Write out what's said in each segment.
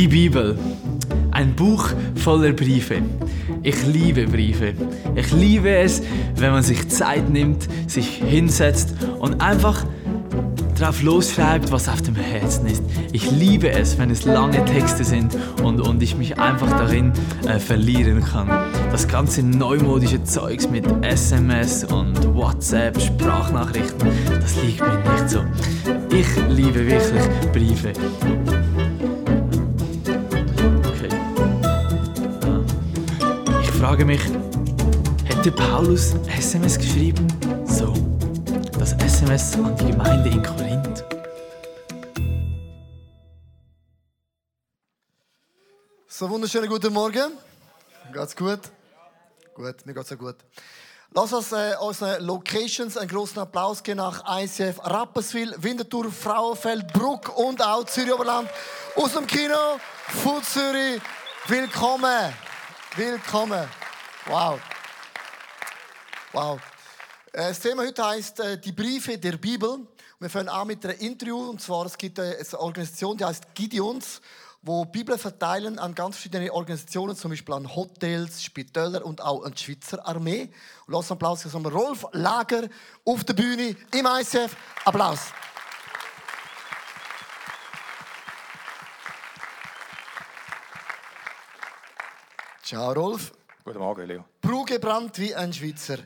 Die Bibel. Ein Buch voller Briefe. Ich liebe Briefe. Ich liebe es, wenn man sich Zeit nimmt, sich hinsetzt und einfach drauf losschreibt, was auf dem Herzen ist. Ich liebe es, wenn es lange Texte sind und, und ich mich einfach darin äh, verlieren kann. Das ganze neumodische Zeugs mit SMS und WhatsApp, Sprachnachrichten, das liegt mir nicht so. Ich liebe wirklich Briefe. Frage mich, hätte Paulus SMS geschrieben? So, das SMS an die Gemeinde in Korinth. So, wunderschönen guten Morgen. Geht's gut? Gut, mir geht's auch gut. Lass uns äh, unseren Locations einen großen Applaus geben nach ICF Rapperswil, Winterthur, Frauenfeld, Bruck und auch Zürich Oberland. Aus dem Kino, Food Zürich. Willkommen. Willkommen. Wow. Wow. Äh, Das Thema heute heißt äh, die Briefe der Bibel. Wir fangen an mit einem Interview. Und zwar, es gibt äh, eine Organisation, die heißt Gideons, wo Bibel verteilen an ganz verschiedene Organisationen, zum Beispiel an Hotels, Spitäler und auch an die Schweizer Armee. Und einen Applaus für Rolf Lager auf der Bühne im ICF. Applaus. Ciao, Rolf. Guten Morgen, Leo. Brugebrannt wie ein Schweizer.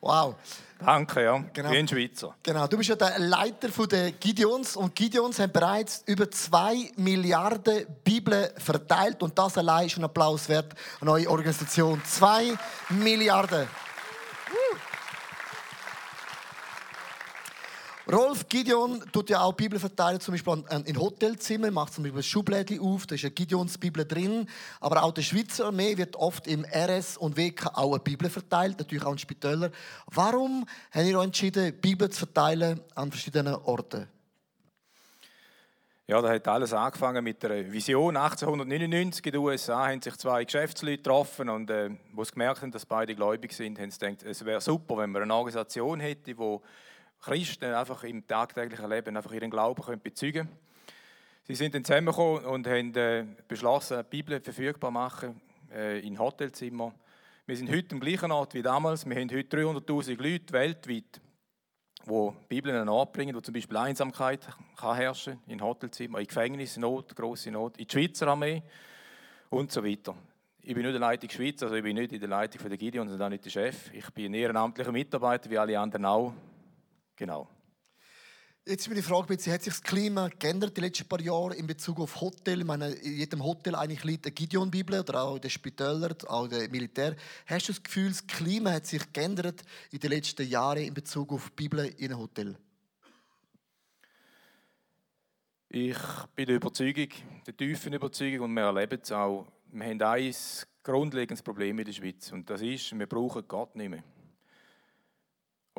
Wow. Danke, ja. Genau. Wie ein Schweizer. Genau, du bist ja der Leiter der Gideons und Gideons haben bereits über zwei Milliarden Bibeln verteilt und das allein ist ein Applaus wert an eure Organisation. Zwei Milliarden. Rolf Gideon tut ja auch Bibel verteilen, zum Beispiel in Hotelzimmern, macht zum Beispiel ein Schublädchen auf, da ist eine Gideons Bibel drin. Aber auch der Schweizer Armee wird oft im RS und WK auch eine Bibel verteilt, natürlich auch in Spitälern. Warum habt ihr euch entschieden, Bibel zu verteilen an verschiedenen Orten? Ja, da hat alles angefangen mit der Vision. 1899 in den USA haben sich zwei Geschäftsleute getroffen und äh, wo sie gemerkt haben, dass beide gläubig sind, haben sie gedacht, es wäre super, wenn man eine Organisation hätte, wo Christen einfach im tagtäglichen Leben einfach ihren Glauben können bezeugen können. Sie sind dann zusammengekommen und haben äh, beschlossen, die Bibel verfügbar zu machen äh, in Hotelzimmern. Wir sind heute am gleichen Ort wie damals. Wir haben heute 300'000 Leute weltweit, die Bibel an Ort bringen, wo zum Beispiel Einsamkeit kann herrschen in Hotelzimmern, in Gefängnisnot, große Not, in die Schweizer Armee und so weiter. Ich bin nicht in der Leitung Schweiz, also ich bin nicht in der Leitung von der Gideon, sondern auch nicht der Chef. Ich bin ein ehrenamtlicher Mitarbeiter, wie alle anderen auch. Genau. Jetzt meine Frage, hat sich das Klima geändert die letzten paar Jahre in Bezug auf Hotel? Ich meine, in jedem Hotel eigentlich liegt eine Gideon-Bibel oder auch in den Spitälern, auch in den Militär. Hast du das Gefühl, das Klima hat sich geändert in den letzten Jahren in Bezug auf die Bibel in einem Hotel? Ich bin der Überzeugung, der tiefen Überzeugung, und wir erleben es auch, wir haben ein grundlegendes Problem in der Schweiz. Und das ist, wir brauchen Gott nicht mehr.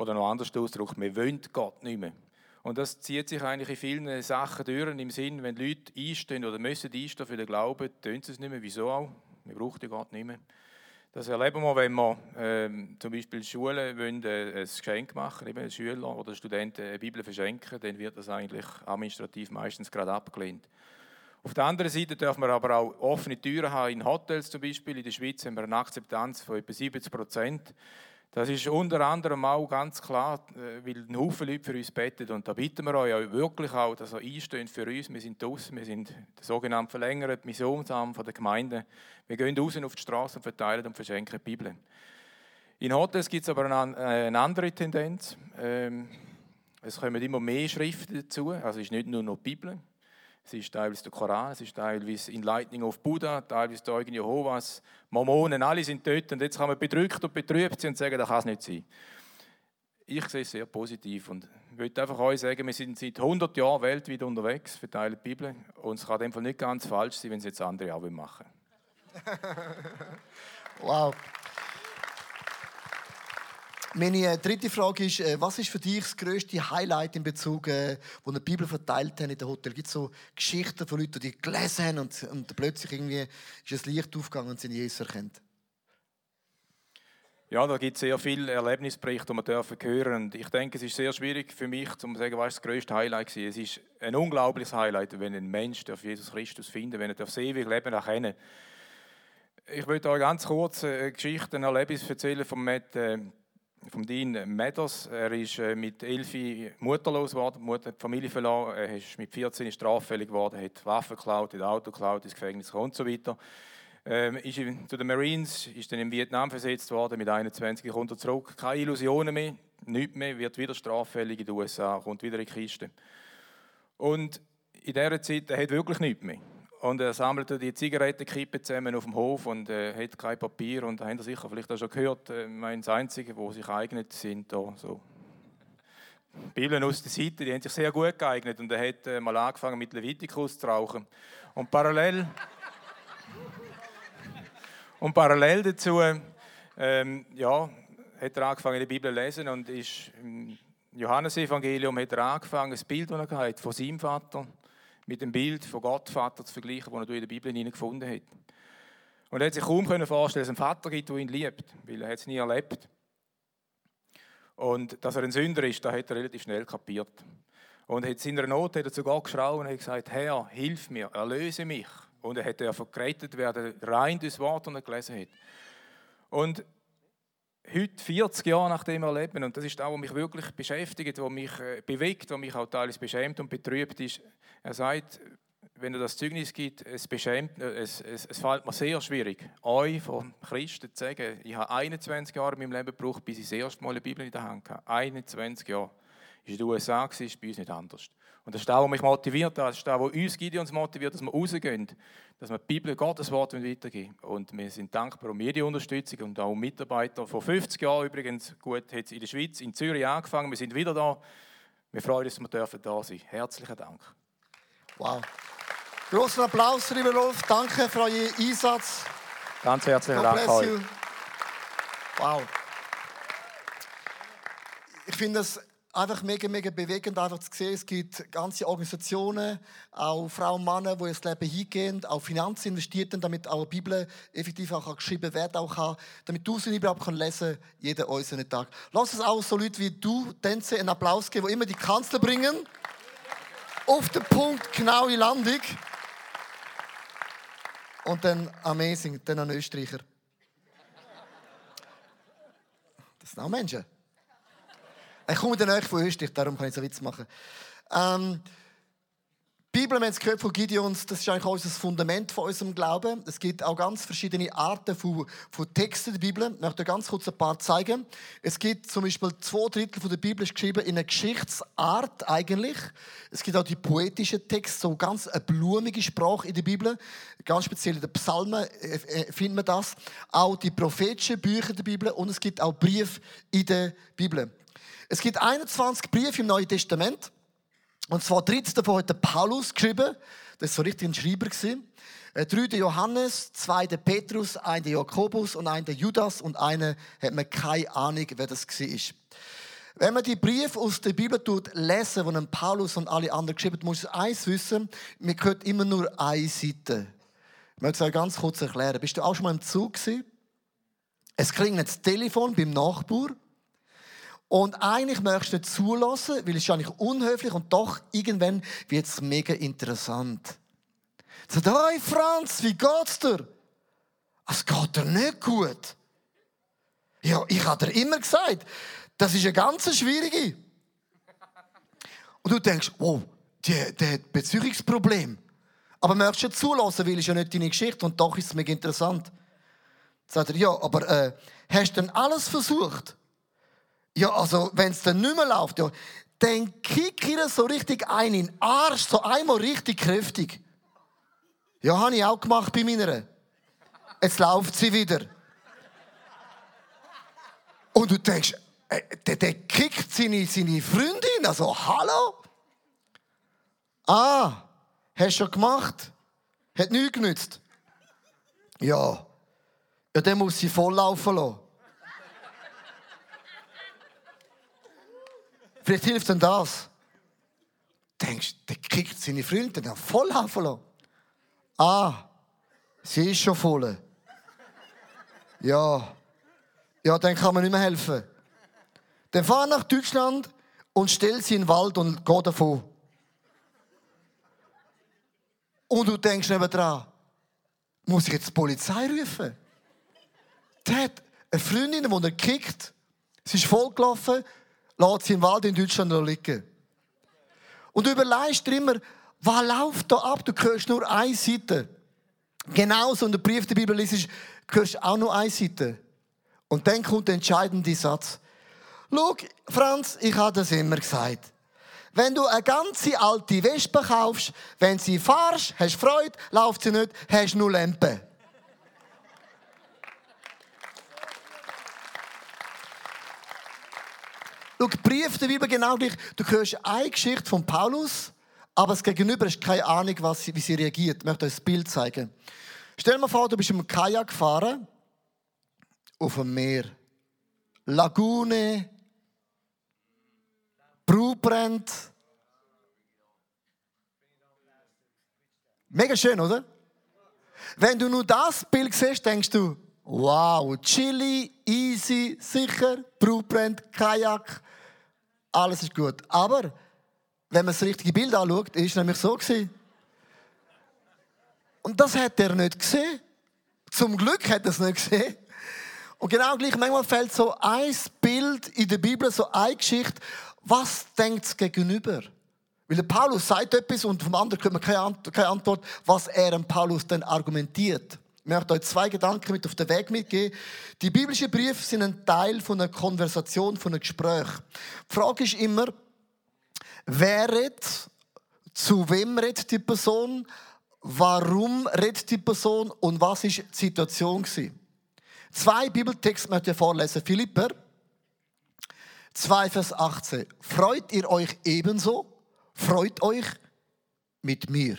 Oder noch anders ausgedrückt, wir wollen Gott nicht mehr. Und das zieht sich eigentlich in vielen Sachen durch, im Sinn, wenn Leute einstehen oder müssen einstehen für den Glauben, tun sie es nicht mehr. Wieso auch? Wir brauchen Gott nicht mehr. Das erleben wir, wenn wir ähm, zum Beispiel Schulen wollen, äh, ein Geschenk machen, eben Schüler oder Studenten eine Bibel verschenken, dann wird das eigentlich administrativ meistens gerade abgelehnt. Auf der anderen Seite dürfen wir aber auch offene Türen haben in Hotels zum Beispiel. In der Schweiz haben wir eine Akzeptanz von etwa 70 Prozent. Das ist unter anderem auch ganz klar, äh, weil ein Haufen Leute für uns beten. Und da bitten wir euch wirklich auch, dass ihr einsteht für uns. Wir sind draußen, wir sind der sogenannte verlängerte Missionsarm von der Gemeinde. Wir gehen raus auf die Straße und verteilen und verschenken die Bibel. In Hotels gibt es aber eine, äh, eine andere Tendenz. Ähm, es kommen immer mehr Schriften dazu. Also es ist nicht nur noch die Bibel. Es ist teilweise der Koran, es ist teilweise in Lightning auf Buddha, teilweise Zeugen Jehovas, Mormonen, alle sind dort. Und jetzt kann man bedrückt und betrübt sein und sagen, das kann es nicht sein. Ich sehe es sehr positiv und möchte einfach euch sagen, wir sind seit 100 Jahren weltweit unterwegs, verteilen die Bibel. Und es kann in dem Fall nicht ganz falsch sein, wenn es jetzt andere auch machen Wow. Meine äh, dritte Frage ist, äh, was ist für dich das grösste Highlight in Bezug, äh, wo eine Bibel verteilt haben in den Hotel? Gibt es so Geschichten von Leuten, die gelesen haben und, und plötzlich irgendwie ist ein Licht aufgegangen und sie Jesus erkennt? Ja, da gibt es sehr viele Erlebnisberichte, die man dürfen hören. Und ich denke, es ist sehr schwierig für mich, zu sagen, was das größte Highlight war. Es ist ein unglaubliches Highlight, wenn ein Mensch auf Jesus Christus finden, wenn er das ewige Leben erkennen. Ich möchte euch ganz kurz eine Geschichte, ein Erlebnis erzählen von Matt, äh, vom Dean Meadows. Er ist äh, mit elf mutterlos geworden, Mutter, die Familie verloren. Er ist mit 14 straffällig geworden, hat Waffen geklaut, hat Auto geklaut, ins Gefängnis und so weiter. Ähm, ist zu den Marines, ist dann in Vietnam versetzt worden, mit 21 kommt er zurück. Keine Illusionen mehr, nichts mehr, wird wieder straffällig in den USA, kommt wieder in die Kiste. Und in dieser Zeit, er hat wirklich nichts mehr. Und er sammelte die Zigarettenkippe zusammen auf dem Hof und äh, hat kein Papier. Und haben Sie sicher vielleicht auch schon gehört, äh, mein, das Einzige, wo sich eignet, sind da so Bibeln aus der Seite, die haben sich sehr gut geeignet. Und er hat äh, mal angefangen mit Levitikus zu rauchen. Und parallel und parallel dazu ähm, ja, hat er angefangen, die Bibel zu lesen und ist im Johannesevangelium hat er angefangen, ein Bild, das er hatte, von seinem Vater mit dem Bild von Gott Vater zu vergleichen, das er in der Bibel gefunden hat. Und er hat sich kaum vorstellen, dass es einen Vater gibt, der ihn liebt, weil er es nie erlebt. Und dass er ein Sünder ist, das hat er relativ schnell kapiert. Und in seiner Not hat er zu Gott geschrauen und hat gesagt, Herr, hilf mir, erlöse mich. Und er hätte ja gerettet werden, rein das Wort, das er gelesen hat. Und heute, 40 Jahre nachdem er lebt, und das ist auch, was mich wirklich beschäftigt, was mich äh, bewegt, was mich auch teilweise beschämt und betrübt, ist, er sagt, wenn er das Zeugnis gibt, es, beschämt, äh, es, es, es fällt mir sehr schwierig, euch von Christen zu sagen, ich habe 21 Jahre in meinem Leben gebraucht, bis ich das erste Mal eine Bibel in der Hand hatte. 21 Jahre. War in den USA, ist bei uns nicht anders. Und das ist das, was mich motiviert das ist das, was uns Gideons motiviert, dass wir rausgehen, dass wir die Bibel, Gottes Wort weitergeben. Und wir sind dankbar um jede Unterstützung und auch um Mitarbeiter. Vor 50 Jahren übrigens, gut, hat es in der Schweiz, in Zürich angefangen, wir sind wieder da. Wir freuen uns, dass wir dürfen da sein. Herzlichen Dank. Wow. Großen Applaus, lieber Rolf. Danke für euren Einsatz. Ganz herzlichen Dank euch. Wow. Ich finde es einfach mega, mega bewegend, einfach zu sehen, es gibt ganze Organisationen, auch Frauen und Männer, die das Leben hingehen, auch Finanzen investieren, damit auch die Bibel effektiv auch geschrieben werden auch kann, damit du sie überhaupt kann lesen jeden einzelnen Tag. Lass es auch so Leute wie du, Tänze, einen Applaus geben, die immer die Kanzler bringen. Auf den Punkt, genau in Landung. Und dann amazing, dann ein Österreicher. Das sind auch Menschen. Ich komme dann euch von Österreich, darum kann ich so Witz machen. Ähm, die Bibel, wir haben es gehört von Gideons, das ist eigentlich auch unser Fundament von unserem Glauben. Es gibt auch ganz verschiedene Arten von, von Texten der Bibel. Ich möchte ganz kurz ein paar zeigen. Es gibt zum Beispiel zwei Drittel von der Bibel ist geschrieben in einer Geschichtsart eigentlich. Es gibt auch die poetischen Texte, so ganz eine blumige Sprache in der Bibel. Ganz speziell in den Psalmen äh, äh, finden wir das. Auch die prophetischen Bücher der Bibel und es gibt auch Briefe in der Bibel. Es gibt 21 Briefe im Neuen Testament. Und zwar 13 davon hat Paulus geschrieben. Das war so richtig ein Schreiber. Äh, drei der Johannes, zwei der Petrus, ein der Jakobus und ein der Judas und einer hat man keine Ahnung, wer das war. Wenn man die Briefe aus der Bibel tut, lesen, die Paulus und alle anderen geschrieben haben, muss man eins wissen, man hört immer nur eine Seite. Ich möchte es euch ganz kurz erklären. Bist du auch schon mal im Zug gewesen? Es klingelt das Telefon beim Nachbar. Und eigentlich möchtest du nicht zulassen, weil es ist eigentlich unhöflich und doch irgendwann wird es mega interessant. Sagt, hey Franz, wie geht's dir? Es geht dir nicht gut. Ja, ich habe dir immer gesagt, das ist eine ganz schwierige. Und du denkst, wow, der, der hat Beziehungsproblem. Aber möchtest du zulassen, weil es ja nicht deine Geschichte und doch ist es mega interessant. Sagt er, ja, aber äh, hast du denn alles versucht? Ja, also, wenn es dann nicht mehr läuft, ja, dann kick ihr so richtig ein in den Arsch, so einmal richtig kräftig. Ja, habe ich auch gemacht bei meiner. Jetzt läuft sie wieder. Und du denkst, äh, der, der kickt seine, seine Freundin, also hallo? Ah, hast du schon gemacht? Hat nichts genützt. Ja. Ja, dann muss sie volllaufen lassen. Vielleicht hilft denn das. Denkst, der kriegt seine Freunde dann voll lassen. Ah, sie ist schon voll. Ja, Ja, dann kann man nicht mehr helfen. Dann fahr nach Deutschland und stell sie in den Wald und geh davon. Und du denkst nebenan, muss ich jetzt die Polizei rufen? Der hat eine Freundin, die er kickt, sie ist vollgelaufen, lässt sie im Wald in Deutschland liegen. Und du überlegst dir immer, was läuft da ab? Du hörst nur eine Seite. Genauso in der Brief der Bibel liest, hörst du auch nur eine Seite. Und dann kommt der entscheidende Satz. Schau, Franz, ich habe das immer gesagt. Wenn du eine ganze alte Wespe kaufst, wenn sie fahrst, hast du Freude, läuft sie nicht, hast du nur Lampe. Schau, Brief der Bibel genau gleich. Du hörst eine Geschichte von Paulus, aber das Gegenüber hast keine Ahnung, was sie, wie sie reagiert. Ich möchte euch ein Bild zeigen. Stell dir mal vor, du bist im Kajak gefahren auf dem Meer. Lagune, Brut brennt. Mega schön, oder? Wenn du nur das Bild siehst, denkst du, wow, chilly, easy, sicher, Brut brennt, Kajak, alles ist gut. Aber wenn man das richtige Bild anschaut, ist es nämlich so gewesen. Und das hat er nicht gesehen. Zum Glück hat er es nicht gesehen. Und genau gleich, manchmal fällt so ein Bild in der Bibel, so eine Geschichte, was denkt es gegenüber? Weil der Paulus sagt etwas und vom anderen kommt man keine Antwort, was er dem Paulus dann argumentiert. Ich möchte euch zwei Gedanken mit auf den Weg mitgeben. Die biblischen Briefe sind ein Teil von einer Konversation, von einem Gespräch. Die Frage ist immer, wer redet, zu wem redet die Person, warum redet die Person und was ist die Situation gewesen. Zwei Bibeltexte möchte ich vorlesen. Philipper 2, Vers 18. Freut ihr euch ebenso? Freut euch mit mir.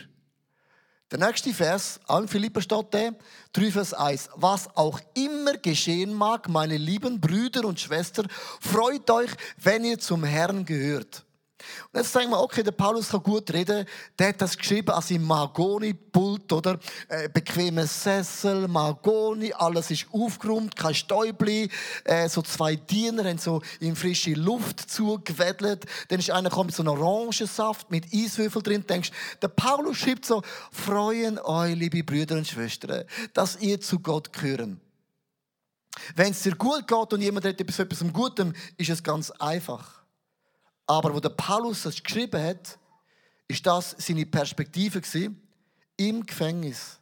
Der nächste Vers, an Philipper steht der, 3 Vers 1. Was auch immer geschehen mag, meine lieben Brüder und Schwestern, freut euch, wenn ihr zum Herrn gehört. Und jetzt sagen wir, okay, der Paulus kann gut reden. Der hat das geschrieben als im Mahagoni-Pult, oder? Äh, bequeme Sessel, Mahagoni, alles ist aufgeräumt, kein Stäubli. Äh, so zwei Diener haben so in frische Luft zugewedelt. Dann ist einer mit so einem Orangensaft mit Eiswürfel drin. Denkst, der Paulus schreibt so, freuen euch, liebe Brüder und Schwestern, dass ihr zu Gott gehören. Wenn es dir gut geht und jemand redet etwas Gutem, ist es ganz einfach. Aber wo der Paulus das geschrieben hat, ist das seine Perspektive gewesen, im Gefängnis.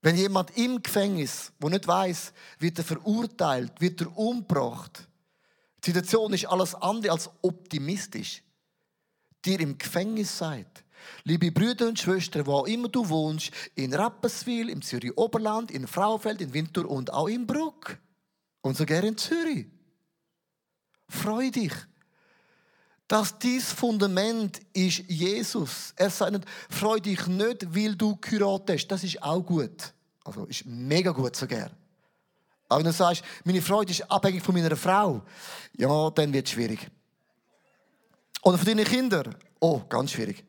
Wenn jemand im Gefängnis, wo nicht weiß, wird er verurteilt, wird er umgebracht. Die Situation ist alles andere als optimistisch. Dir im Gefängnis seid. Liebe Brüder und Schwestern, wo auch immer du wohnst, in Rapperswil, im Zürich Oberland, in Fraufeld, in Winter und auch in Bruck. Und sogar in Zürich. Freu dich dass dies Fundament ist Jesus. Er sagt nicht, freu dich nicht, weil du heiratest. Das ist auch gut. Also ist mega gut sogar. Aber wenn du sagst, meine Freude ist abhängig von meiner Frau, ja, dann wird es schwierig. Oder von deinen Kindern, oh, ganz schwierig.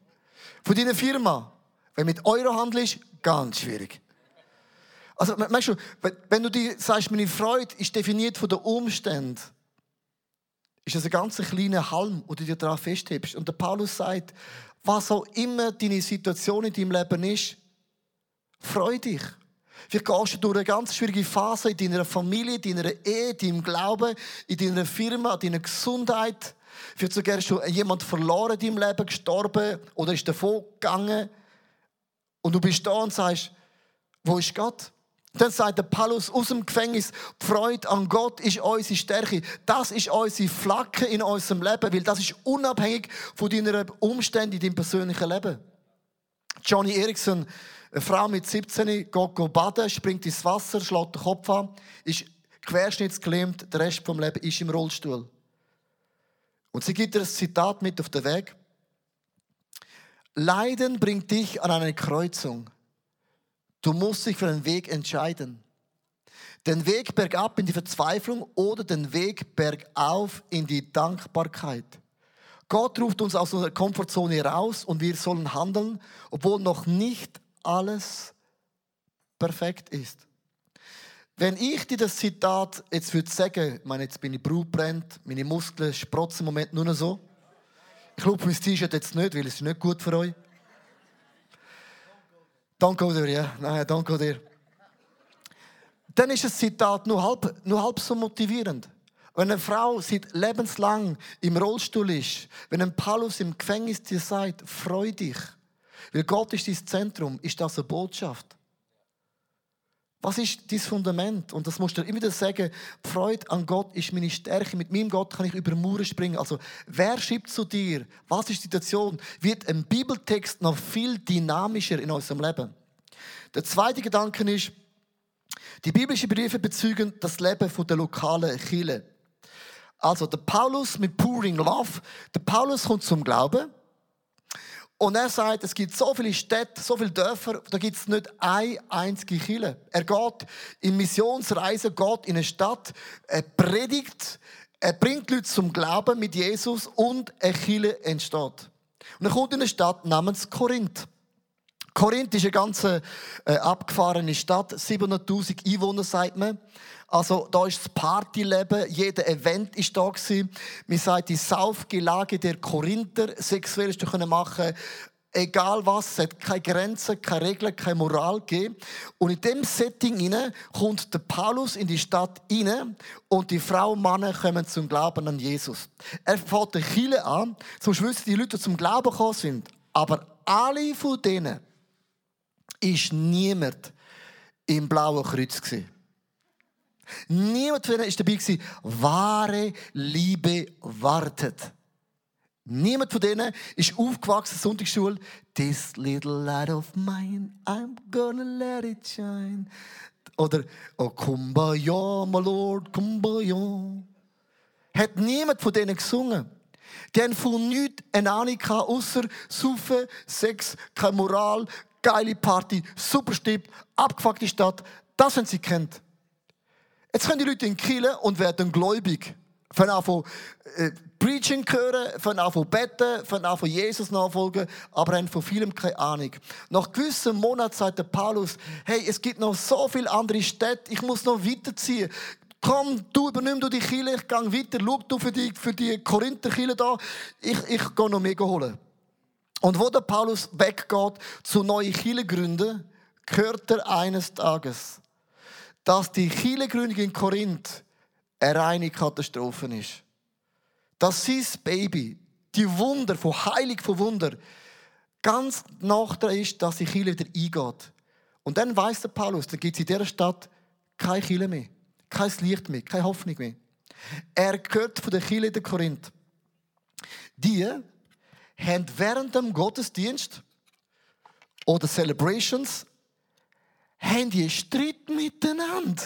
Von deiner Firma, wenn mit Euro handelst, ganz schwierig. Also, merkst du, wenn du dir sagst, meine Freude ist definiert von den Umständen, ist das ein ganz kleiner Halm, wo du dir daran festhebst. Und der Paulus sagt, was auch immer deine Situation in deinem Leben ist, freu dich. Vielleicht gehst du durch eine ganz schwierige Phase in deiner Familie, in deiner Ehe, in deinem Glauben, in deiner Firma, in deiner Gesundheit. Vielleicht sogar hast du jemand verloren in deinem Leben, gestorben oder ist davon gegangen. Und du bist da und sagst, wo ist Gott? Dann sagt der Paulus aus dem Gefängnis, die Freude an Gott ist unsere Stärke. Das ist unsere Flagge in unserem Leben, weil das ist unabhängig von deinen Umständen in deinem persönlichen Leben. Johnny Erickson, eine Frau mit 17, geht, baden, springt ins Wasser, schlägt den Kopf an, ist querschnittsgelähmt, der Rest des Lebens ist im Rollstuhl. Und sie gibt ihr ein Zitat mit auf den Weg. Leiden bringt dich an eine Kreuzung. Du musst dich für einen Weg entscheiden. Den Weg bergab in die Verzweiflung oder den Weg bergauf in die Dankbarkeit. Gott ruft uns aus unserer Komfortzone raus und wir sollen handeln, obwohl noch nicht alles perfekt ist. Wenn ich dir das Zitat jetzt würde sagen, ich meine, jetzt bin ich brutbrennt, meine Muskeln sprotzen im Moment nur noch so. Ich glaube, mein T-Shirt jetzt nicht, weil es ist nicht gut für euch. Go there, ja. Nein, go there. Dann ist das Zitat nur halb, nur halb so motivierend. Wenn eine Frau seit lebenslang im Rollstuhl ist, wenn ein Paulus im Gefängnis dir sagt, freu dich, weil Gott ist dein Zentrum, ist das eine Botschaft. Was ist dein Fundament? Und das musst du immer wieder sagen, die Freude an Gott ist meine Stärke. Mit meinem Gott kann ich über Mauern springen. Also, wer schreibt zu dir? Was ist die Situation? Wird ein Bibeltext noch viel dynamischer in unserem Leben? Der zweite Gedanke ist, die biblischen Briefe bezeugen das Leben der lokalen Kirche. Also, der Paulus mit Pouring Love, der Paulus kommt zum Glauben. Und er sagt, es gibt so viele Städte, so viele Dörfer, da gibt es nicht eine einzige Kirche. Er geht in Missionsreisen, geht in eine Stadt, er predigt, er bringt Leute zum Glauben mit Jesus und eine Kirche entsteht. Und er kommt in eine Stadt namens Korinth. Korinth ist eine ganz äh, abgefahrene Stadt, 700.000 Einwohner, sagt man. Also da ist das Partyleben, jeder Event ist da gewesen. Man sagt die Saufgelage der Korinther, sexuell ist können machen egal was, es hat keine Grenzen, keine Regeln, keine Moral gegeben. Und in dem Setting inne kommt der Paulus in die Stadt inne und die Frau und Männer kommen zum Glauben an Jesus. Er fährt die Chile an, zum Schluss die Leute zum Glauben gekommen sind. Aber alle von denen ist niemand im blauen Kreuz gewesen. Niemand von ihnen war dabei gewesen. Wahre Liebe wartet. Niemand von denen ist aufgewachsen, Sonntagsschule. This little light of mine, I'm gonna let it shine. Oder, oh, Kumbaya, my Lord, Kumbaya. Hat niemand von denen gesungen. Die haben von nichts eine Ahnung gehabt, außer Saufen, Sex, keine Moral, geile Party, super Stipp, abgefuckte Stadt. Das haben sie kennt. Jetzt können die Leute in Kiel und werden gläubig. Von an von äh, Preaching hören, von an von beten, von an von Jesus nachfolgen, aber haben von vielem keine Ahnung. Nach gewissen Monaten der Paulus, hey, es gibt noch so viele andere Städte, ich muss noch weiterziehen. Komm, du übernimm du die Kille, ich gehe weiter, schau du für die, für die Korinther Kille da, ich, ich gehe noch mehr holen. Und wo der Paulus weggeht, zu neuen Kille gründen, hört er eines Tages, dass die Kirchengründung in Korinth eine reine Katastrophe ist. Dass sein Baby, die Wunder, von Heilig von Wunder, ganz nach ist, dass die Kirche wieder eingeht. Und dann weiß der Paulus, dann gibt es in dieser Stadt keine Kirche mehr, kein Licht mehr, keine Hoffnung mehr. Er gehört von der Kirche in Korinth. Die haben während dem Gottesdienst oder Celebrations haben die Streit miteinander.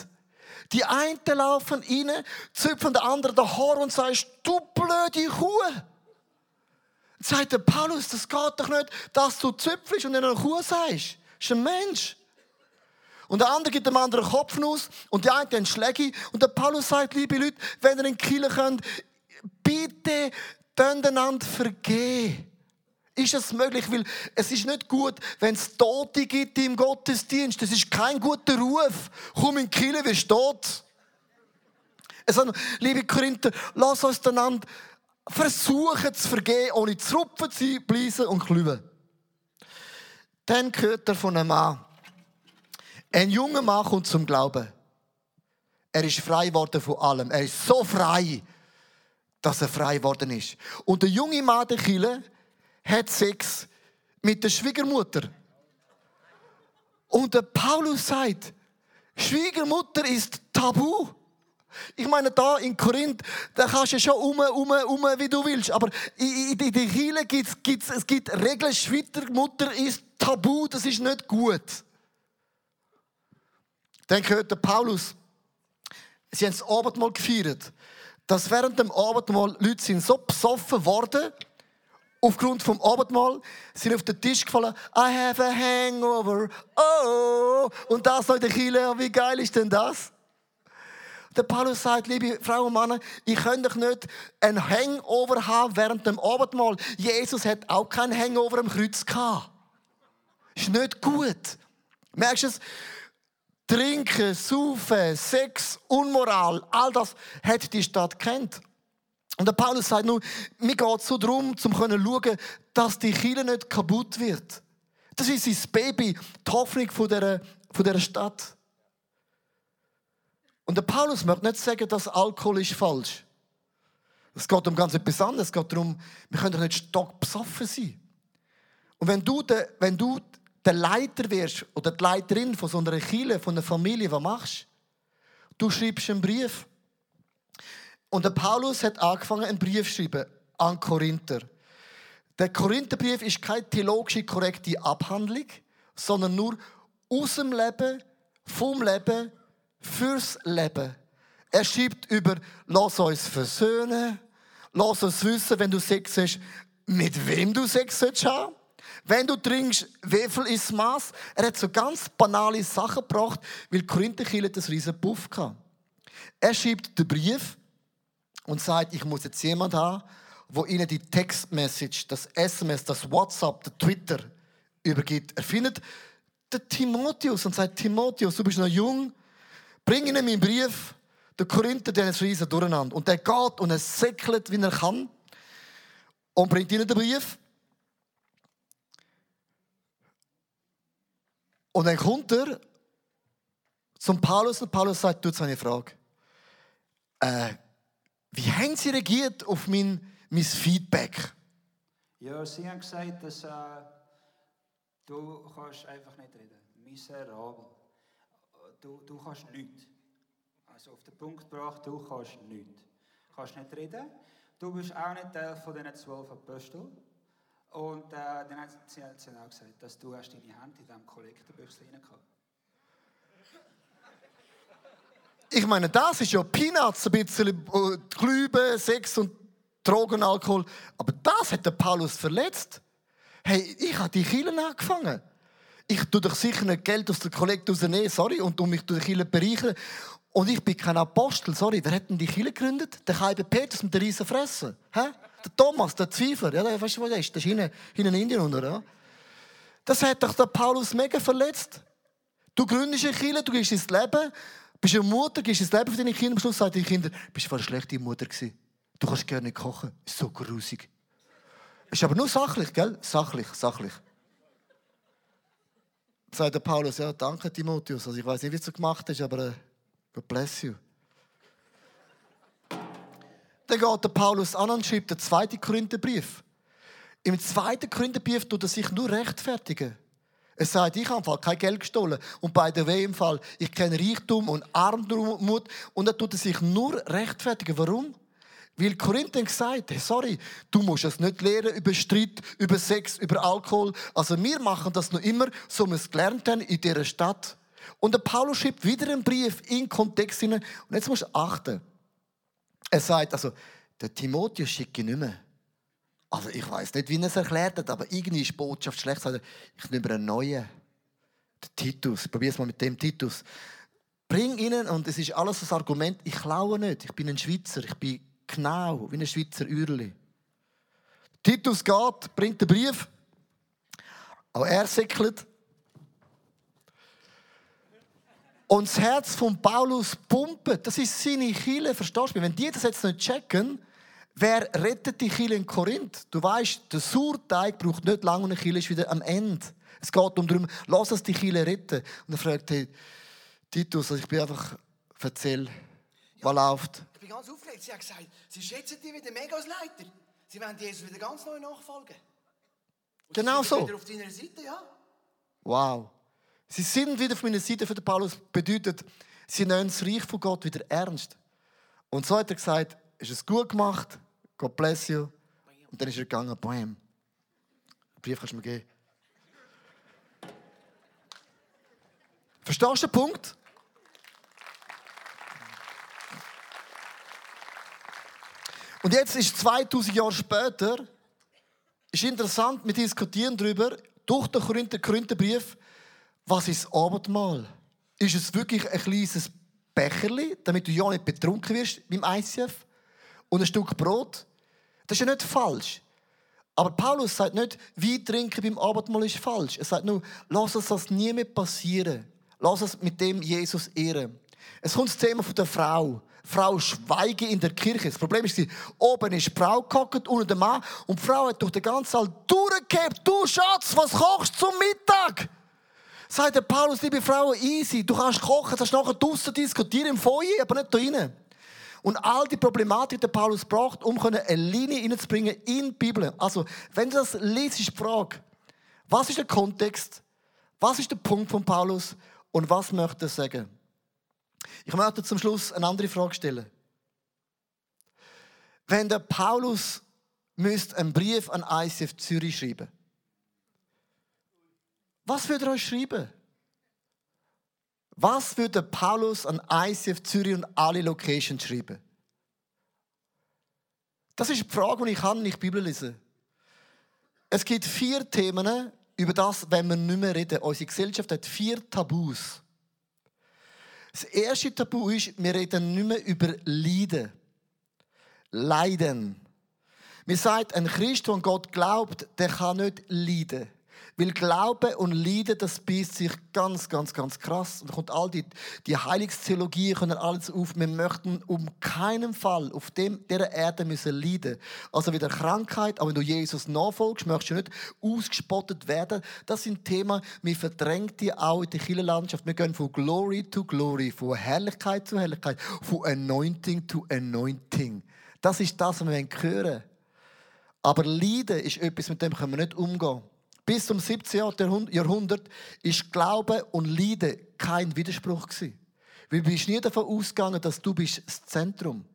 Die einen laufen rein, züpfen der andere den Haar und sagen, du blöde Kuh. Dann sagt der Paulus, das geht doch nicht, dass du züpfelst und in einer Kuh sagst. Das ist ein Mensch. Und der andere gibt dem anderen Kopf aus und die eine den Schläge. Und der Paulus sagt, liebe Leute, wenn ihr in Kiel könnt, bitte einander vergehen. Ist es möglich? Weil es ist nicht gut, wenn es Tote gibt im Gottesdienst. Das ist kein guter Ruf. Komm in die Kirche, wie steht also, liebe Korinther, lass uns einander versuchen zu vergehen, ohne zu rupfen, zu bläsen und klüben. Dann hört er von einem Mann. Ein junger Mann kommt zum Glauben. Er ist frei geworden von allem. Er ist so frei, dass er frei geworden ist. Und der junge Mann der Kille hat Sex mit der Schwiegermutter. Und der Paulus sagt, Schwiegermutter ist tabu. Ich meine, da in Korinth, da kannst du schon um, um, um, wie du willst. Aber in, in, der Kirche gibt's, gibt's, es gibt Regeln, Schwiegermutter ist tabu, das ist nicht gut. Dann hört der Paulus, sie haben das Abendmahl gefeiert, dass während dem Abendmahl Leute sind so besoffen worden, aufgrund vom Abendmahl sind auf den Tisch gefallen. I have a hangover. Oh, und das noch in der Kirche. Wie geil ist denn das? Der Paulus sagt, liebe Frauen und Männer, ich könnte nicht ein Hangover haben während dem Abendmahl. Jesus hat auch kein Hangover am Kreuz gehabt. Ist nicht gut. Merkst du es? Trinken, Saufen, Sex, Unmoral, all das hat die Stadt kennt. Und der Paulus sagt nur, mir geht so darum, um zu schauen, dass die Kirche nicht kaputt wird. Das ist sein Baby, die Hoffnung von dieser, von dieser Stadt. Und der Paulus möchte nicht sagen, dass Alkohol ist falsch. Es geht um ganz etwas anderes. Es geht darum, wir können doch nicht stockbesoffen sein. Und wenn du, der, wenn du der Leiter wirst oder die Leiterin von so einer Kirche, von einer Familie, was machst du? schreibst einen Brief. Und der Paulus hat angefangen, einen Brief zu schreiben an Korinther. Der Korintherbrief ist keine theologische korrekte Abhandlung, sondern nur aus dem Leben, vom Leben, fürs Leben. Er schreibt über, lass uns versöhnen, lass uns wissen, wenn du Sex hast, mit wem du Sex haben wenn du trinkst, wie viel ist das Maß? Er hat so ganz banale Sachen gebracht, weil Korinther das riesen Puff hatte. Er schreibt den Brief und sagt, ich muss jetzt jemand haben, wo ihnen die Textmessage, das SMS, das WhatsApp, der Twitter übergibt. Er findet den Timotheus und sagt, Timotheus, du bist noch jung, bring ihnen meinen Brief. Der Korinther, der ist riesen durcheinander. Und der geht und er säckelt, wie er kann. Und bringt ihnen den Brief. Und dann kommt er zum Paulus und Paulus sagt, du, jetzt eine Frage. Äh, wie haben Sie reagiert auf mein mein Feedback? Ja, sie haben gesagt, dass äh, du kannst einfach nicht reden. Miserabel. Du, du kannst nichts. Also auf den Punkt gebracht, du kannst nichts. Du kannst nicht reden. Du bist auch nicht Teil von diesen zwölf Aposteln. Und äh, dann hat sie, auch gesagt, dass du hast deine Hand in diesem Kollektorbüchse rein gehabt. Ich meine, das ist ja Peanuts, ein bisschen äh, Glübe, Sex und Drogen, Alkohol. Aber das hat der Paulus verletzt. Hey, ich habe die Kielen angefangen. Ich tue doch sicher nicht Geld aus der Kollekte rausnehmen, sorry, und um mich durch die Kielen bereichern. Und ich bin kein Apostel, sorry. Wer hat denn die Kielen gegründet? Der Kaibe Petrus mit der riesen Fresse. Hä? Der Thomas, der Zweifler. Ja, weißt du, wo der ist? Der ist hinten, in Indien, oder? Ja? Das hat doch der Paulus mega verletzt. Du gründest eine Kirche, du gibst ins Leben, bist eine Mutter, gibst ins Leben für deine Kinder. Am Schluss sagt deine Kinder, bist du eine schlechte Mutter gewesen. Du kannst gerne kochen. Ist so grusig. Ist aber nur sachlich, gell? Sachlich, sachlich. Sagt der Paulus, ja, danke Timotheus. Also ich weiß nicht, wie du es gemacht hast, aber äh, God bless you. Dann geht der Paulus an und schreibt den zweiten Korintherbrief. Im zweiten Korintherbrief tut er sich nur rechtfertigen. Er sagt, ich habe kein Geld gestohlen. Und bei der W im Fall, ich kenne Reichtum und Armut. Und er tut er sich nur rechtfertigen. Warum? Weil Korinther gesagt hat, sorry, du musst es nicht lernen über Streit, über Sex, über Alkohol. Also wir machen das noch immer, so wir es gelernt haben in dieser Stadt. Und der Paulus schreibt wieder einen Brief in Kontext hinein. Und jetzt musst du achten. Er sagt, also, der Timotheus schicke ich nicht mehr. Also ich weiß nicht, wie er es erklärt hat, aber irgendwie ist die Botschaft schlecht. Ich nehme einen neuen. Den Titus. Ich probiere es mal mit dem Titus. Bring ihnen, und es ist alles das Argument, ich klaue nicht. Ich bin ein Schweizer. Ich bin genau wie ein Schweizer Ürli. Titus geht, bringt den Brief. Auch er säckelt. Und das Herz von Paulus pumpt. Das ist seine Chile, verstehst du? Wenn die das jetzt nicht checken, wer rettet die Chile in Korinth? Du weißt, der Surteig braucht nicht lange und eine Chile ist wieder am Ende. Es geht um darum, lass uns die Chile retten. Und er fragt, hey, Titus, also ich bin einfach, erzähl, was läuft? Ich bin ganz aufgeregt. Sie hat gesagt, sie schätzen dich wieder mega als Leiter. Sie wollen Jesus wieder ganz neu nachfolgen. Und genau sie so. sind Wieder auf deiner Seite, ja. Wow. Sie sind wieder auf meiner Seite für den Paulus. Bedeutet, sie nehmen das Reich von Gott wieder ernst. Und so hat er gesagt, ist es gut gemacht, God bless you. Und dann ist er gegangen, bam. Den Brief kannst du mir geben. Verstehst du den Punkt? Und jetzt ist 2000 Jahre später, ist interessant, wir diskutieren darüber, durch den Korinther, Korintherbrief, was ist das Abendmahl? Ist es wirklich ein kleines Becherli, damit du ja nicht betrunken wirst beim ICF? Und ein Stück Brot? Das ist ja nicht falsch. Aber Paulus sagt nicht, Wein trinken beim Abendmahl ist falsch. Er sagt nur, lass uns das nie mehr passieren. Lass uns mit dem Jesus ehren. Es kommt das Thema von der Frau. Frau schweige in der Kirche. Das Problem ist, oben ist die Frau gehockt, unten der Mann. Und die Frau hat durch den ganzen Saal durchgehabt. Du Schatz, was kochst du zum Mittag? Sagt der Paulus, liebe Frauen, easy. Du kannst kochen, kannst nachher draussen diskutieren im Feuer, aber nicht da drinnen. Und all die Problematik, die Paulus braucht, um eine Linie hineinzubringen in die Bibel. Also, wenn du das liest, ist die Frage, was ist der Kontext? Was ist der Punkt von Paulus? Und was möchte er sagen? Ich möchte zum Schluss eine andere Frage stellen. Wenn der Paulus müsste einen Brief an ICF Zürich schreiben, was würde er euch schreiben? Was würde Paulus an ICF Zürich und alle Locations schreiben? Das ist die Frage, die ich kann, wenn ich die Bibel lese. Es gibt vier Themen, über das, wenn wir nicht mehr reden. Unsere Gesellschaft hat vier Tabus. Das erste Tabu ist, wir reden nicht mehr über Leiden. Leiden. Wir sagen, ein Christ, der an Gott glaubt, der kann nicht leiden. Weil Glaube und Leiden, das beißt sich ganz, ganz, ganz krass. Und da kommt all die, die Heilungstheologie, können alles auf. Wir möchten um keinen Fall auf dem, dieser Erde müssen leiden. Also wieder Krankheit, aber wenn du Jesus nachfolgst, möchtest du nicht ausgespottet werden. Das sind Themen, wir verdrängen die auch in der Kirchenlandschaft. Wir gehen von Glory to Glory, von Herrlichkeit zu Herrlichkeit, von Anointing to Anointing. Das ist das, was wir hören Aber Leiden ist etwas, mit dem können wir nicht umgehen. Bis zum 17. Jahrhundert ist Glaube und Leiden kein Widerspruch gewesen. Weil du bist nie davon ausgegangen, dass du bist das Zentrum.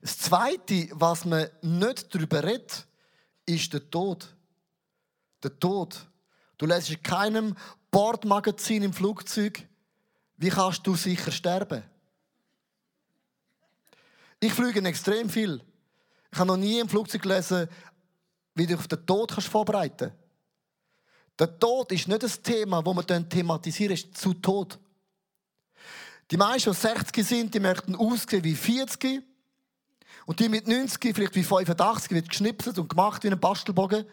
Das Zweite, was man nicht darüber redet, ist der Tod. Der Tod. Du lässt in keinem Bordmagazin im Flugzeug, wie kannst du sicher sterben? Ich fliege extrem viel. Ich habe noch nie im Flugzeug gelesen, wie du auf den Tod kannst vorbereiten kannst. Der Tod ist nicht das Thema, das wir thematisieren, ist zu Tod. Die meisten, die 60 sind, die möchten aussehen wie 40. Und die mit 90, vielleicht wie 85, wird geschnipselt und gemacht wie ein Bastelbogen.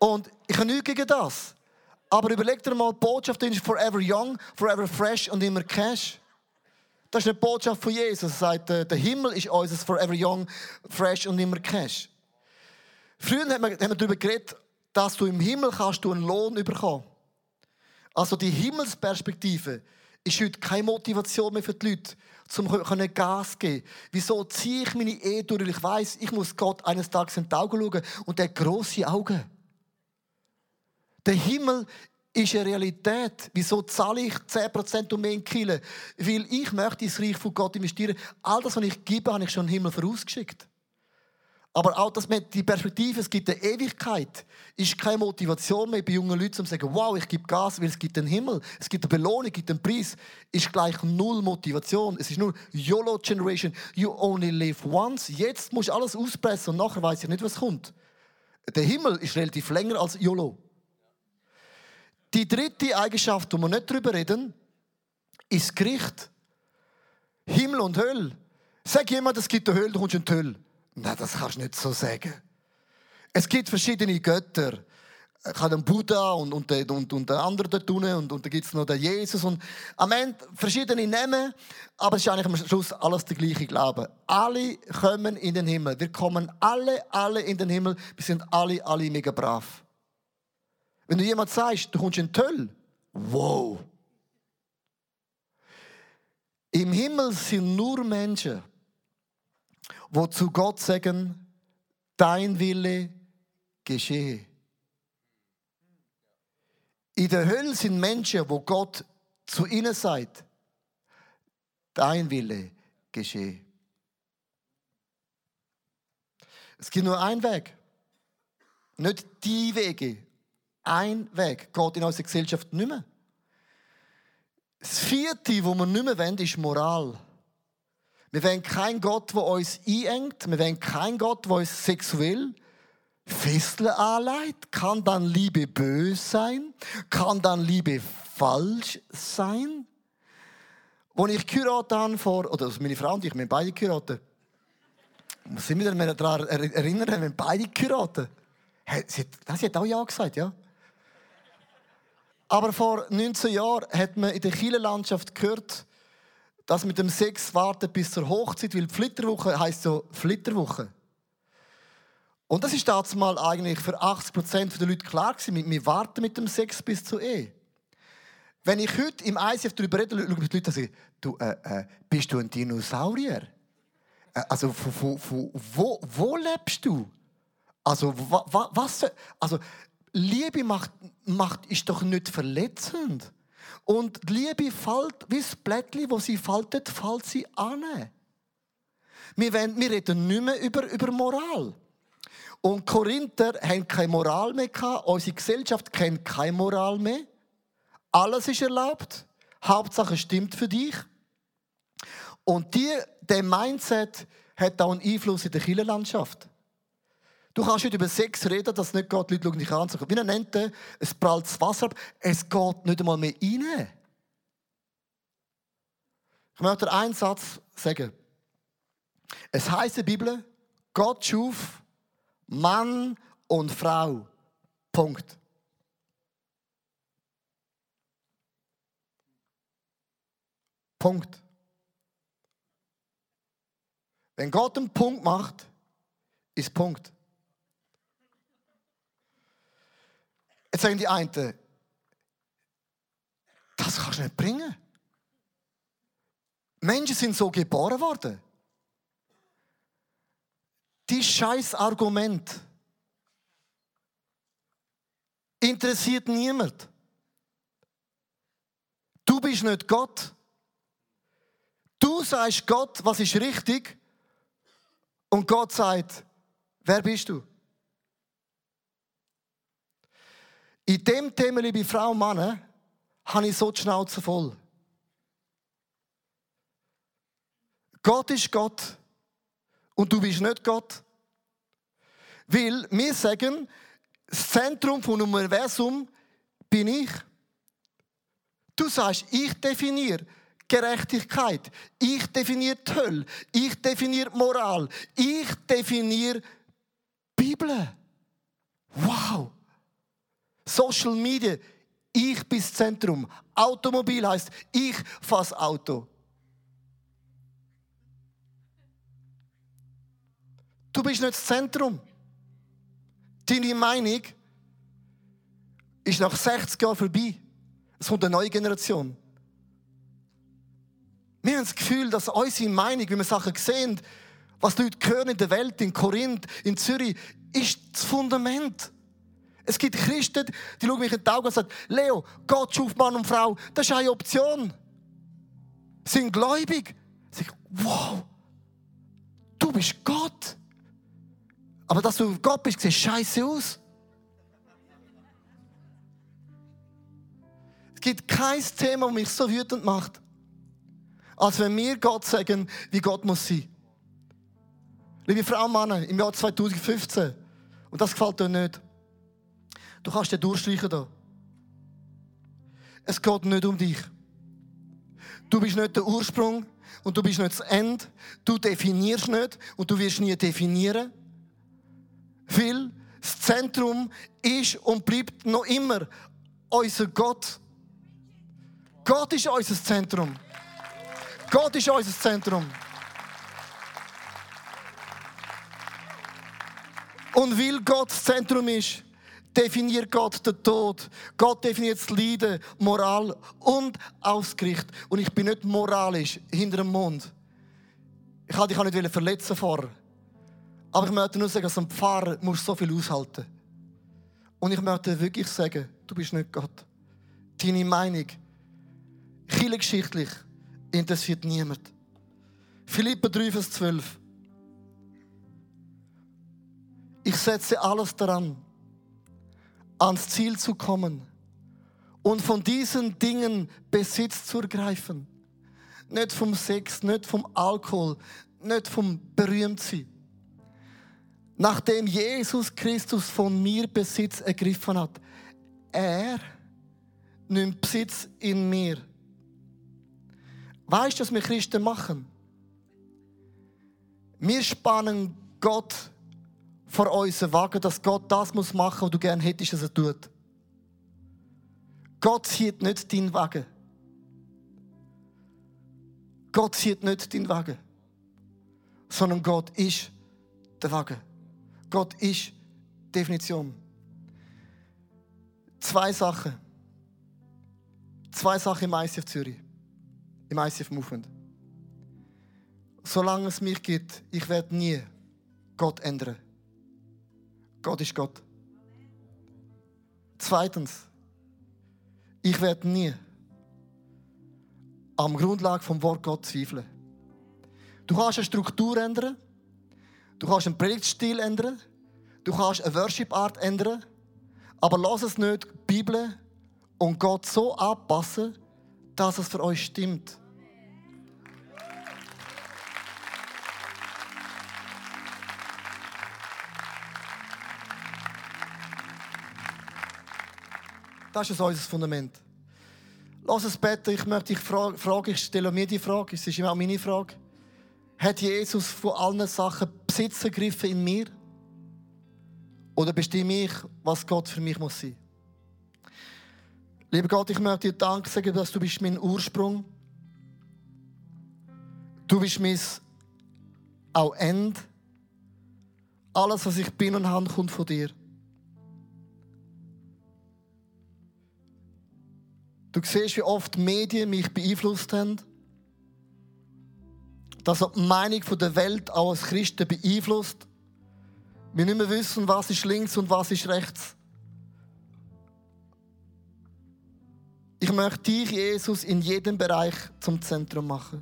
Und ich habe nichts gegen das. Aber überleg dir mal, die Botschaft ist forever young, forever fresh und immer cash. Das ist eine Botschaft von Jesus. Er sagt, äh, der Himmel ist unser forever young, fresh und immer cash. Früher haben wir darüber geredet, dass du im Himmel kannst du einen Lohn bekommen. Also die Himmelsperspektive ist heute keine Motivation mehr für die Leute, um Gas zu geben. Wieso ziehe ich meine Ehe durch? Ich weiß, ich muss Gott eines Tages in die Augen schauen und der große Augen. Der Himmel ist eine Realität. Wieso zahle ich 10% um mehr in Kille? Weil ich möchte ins Reich von Gott investieren. All das, was ich gebe, habe ich schon im Himmel vorausgeschickt. Aber auch dass die Perspektive, es gibt eine Ewigkeit, ist keine Motivation mehr bei jungen Leuten, um zu sagen, wow, ich gebe Gas, weil es gibt einen Himmel, es gibt eine Belohnung, es gibt einen Preis. Ist gleich null Motivation. Es ist nur YOLO Generation. You only live once. Jetzt musst du alles auspressen und nachher weiß ich nicht, was kommt. Der Himmel ist relativ länger als YOLO. Die dritte Eigenschaft, wo wir nicht darüber reden, ist Gericht. Himmel und Hölle. Sag jemand, es gibt eine Hölle, du kommst in die Hölle. Nein, das kannst du nicht so sagen. Es gibt verschiedene Götter. Ich habe den Buddha und, und, und, und den anderen dort unten und, und dann gibt es noch den Jesus. Und am Ende verschiedene Namen, aber es ist eigentlich am Schluss alles der gleiche Glaube. Alle kommen in den Himmel. Wir kommen alle, alle in den Himmel. Wir sind alle, alle mega brav. Wenn du jemand sagst, du kommst in die Hölle, wow. Im Himmel sind nur Menschen, wo zu Gott sagen, dein Wille geschehe. In der Hölle sind Menschen, wo Gott zu ihnen sagt, dein Wille geschehe. Es gibt nur einen Weg. Nicht die Wege. Ein Weg geht in unserer Gesellschaft nicht mehr. Das vierte, wo wir nicht mehr wollen, ist Moral. Wir wollen keinen Gott, der uns einengt. Wir wollen keinen Gott, der uns sexuell Fesseln anlegt. Kann dann Liebe böse sein? Kann dann Liebe falsch sein? Als ich geheiratet habe, vor, oder also meine Frau und ich, wir haben beide geheiratet. Muss ich mich daran erinnern, wir haben beide geheiratet. Sie hat, sie hat auch Ja gesagt, ja. Aber vor 19 Jahren hat man in der Kirchenlandschaft gehört, dass mit dem Sex warten bis zur Hochzeit, weil die Flitterwoche heisst so Flitterwoche. Und das ist damals mal eigentlich für 80% der Leute klar gewesen. Wir warten mit dem Sex bis zur Ehe. Wenn ich heute im ICF darüber rede, schaue ich die Leute sage, du, äh, äh, bist du ein Dinosaurier? Äh, also, wo, wo, wo, wo lebst du? Also, wa, wa, was? Also, Liebe macht, macht, ist doch nicht verletzend. Und die Liebe fällt, wie das Blättchen, wo sie faltet, fällt sie an. Wir, wollen, wir reden nicht mehr über, über Moral. Und Korinther haben keine Moral mehr gehabt. Unsere Gesellschaft kennt keine Moral mehr. Alles ist erlaubt. Hauptsache stimmt für dich. Und die, der Mindset hat auch einen Einfluss in der Kirchenlandschaft. Du kannst nicht über Sex reden, dass nicht geht, die Leute dich an. Wie er nennt es prallt das Wasser ab. Es geht nicht einmal mehr rein. Ich möchte einen Satz sagen. Es heißt in der Bibel, Gott schuf Mann und Frau. Punkt. Punkt. Wenn Gott einen Punkt macht, ist Punkt. Jetzt sagen die einen, das kannst du nicht bringen. Menschen sind so geboren worden. Die scheiß Argument interessiert niemand. Du bist nicht Gott. Du sagst Gott, was ist richtig, und Gott sagt, wer bist du? In dem Thema, liebe Frau und Mann, habe ich so die Schnauze voll. Gott ist Gott und du bist nicht Gott. Weil wir sagen, das Zentrum vom Universum bin ich. Du sagst, ich definiere. Gerechtigkeit. Ich definiere die Hölle. Ich definiere Moral. Ich definiere Bibel. Wow. Social Media. Ich bin das Zentrum. Automobil heißt, ich fasse Auto. Du bist nicht das Zentrum. Deine Meinung ist nach 60 Jahren vorbei. Es kommt eine neue Generation. Wir haben das Gefühl, dass unsere Meinung, wie wir Sachen sehen, was die Leute hören in der Welt, in Korinth, in Zürich, ist das Fundament. Es gibt Christen, die schauen mich in die Augen und sagen, Leo, Gott schuf Mann und Frau, das ist eine Option. Sie sind gläubig. Ich sage, wow, du bist Gott. Aber dass du Gott bist, sieht scheiße aus. Es gibt kein Thema, das mich so wütend macht, als wenn wir Gott sagen, wie Gott muss sein. Liebe Frau und Männer, im Jahr 2015, und das gefällt dir nicht, du kannst den durchstreichen da. Es geht nicht um dich. Du bist nicht der Ursprung und du bist nicht das Ende. Du definierst nicht und du wirst nie definieren. Weil das Zentrum ist und bleibt noch immer unser Gott. Gott ist unser Zentrum. Gott ist unser Zentrum. Und weil Gott das Zentrum ist, definiert Gott den Tod. Gott definiert das Leiden, Moral und Ausgericht. Und ich bin nicht moralisch hinter dem Mund. Ich wollte dich nicht verletzen vorher. Aber ich möchte nur sagen, als ein Pfarrer musst so viel aushalten. Und ich möchte wirklich sagen, du bist nicht Gott. Deine Meinung, kirchengeschichtlich, interessiert niemand. Philippa 3, Vers 12. Ich setze alles daran, ans Ziel zu kommen und von diesen Dingen Besitz zu ergreifen. Nicht vom Sex, nicht vom Alkohol, nicht vom Berühmtsein nachdem Jesus Christus von mir Besitz ergriffen hat. Er nimmt Besitz in mir. Weißt du, was wir Christen machen? Wir spannen Gott vor unseren Wagen, dass Gott das muss machen, was du gerne hättest, dass er tut. Gott zieht nicht deinen Wagen. Gott zieht nicht deinen Wagen. Sondern Gott ist der Wagen. Gott ist die Definition. Zwei Sachen. Zwei Sachen im ICF Zürich. Im ICF Movement. Solange es mich gibt, ich werde nie Gott ändern. Gott ist Gott. Zweitens, ich werde nie am Grundlage vom Wort Gott zweifeln. Du kannst eine Struktur ändern, du kannst einen Predigtstil ändern, du kannst eine Worship-Art ändern, aber lass es nicht die Bibel und Gott so anpassen, dass es für euch stimmt. Das ist unser Fundament. Lass es beten. Ich möchte dich fragen, ich stelle mir die Frage, es ist immer auch meine Frage. Hat Jesus von allen Sachen Besitz ergriffen in mir? Oder bestimme ich, was Gott für mich muss sein? Lieber Gott, ich möchte dir Dank sagen, dass du bist mein Ursprung. Du bist mein auch End. Alles, was ich bin und habe, kommt von dir. Du siehst, wie oft Medien mich beeinflusst haben. Dass die Meinung der Welt auch als Christen beeinflusst. Wir nicht mehr wissen, was ist links und was ist rechts. Ich möchte dich, Jesus, in jedem Bereich zum Zentrum machen.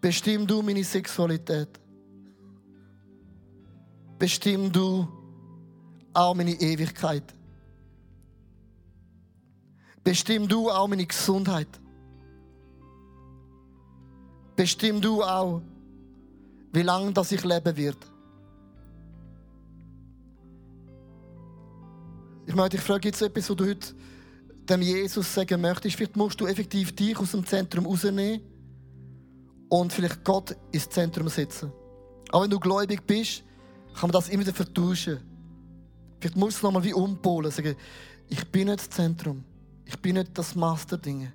Bestimm du meine Sexualität. Bestimm du auch meine Ewigkeit. Bestimm du auch meine Gesundheit. Bestimm du auch, wie lange das ich leben wird. Ich möchte dich fragen, gibt es etwas, wo du heute dem Jesus sagen möchtest? Vielleicht musst du effektiv dich aus dem Zentrum rausnehmen und vielleicht Gott ins Zentrum setzen. Aber wenn du gläubig bist, kann man das immer wieder vertauschen. Vielleicht musst du es nochmal wie umpolen, sagen, ich bin nicht das Zentrum. Ich bin nicht das Masterding.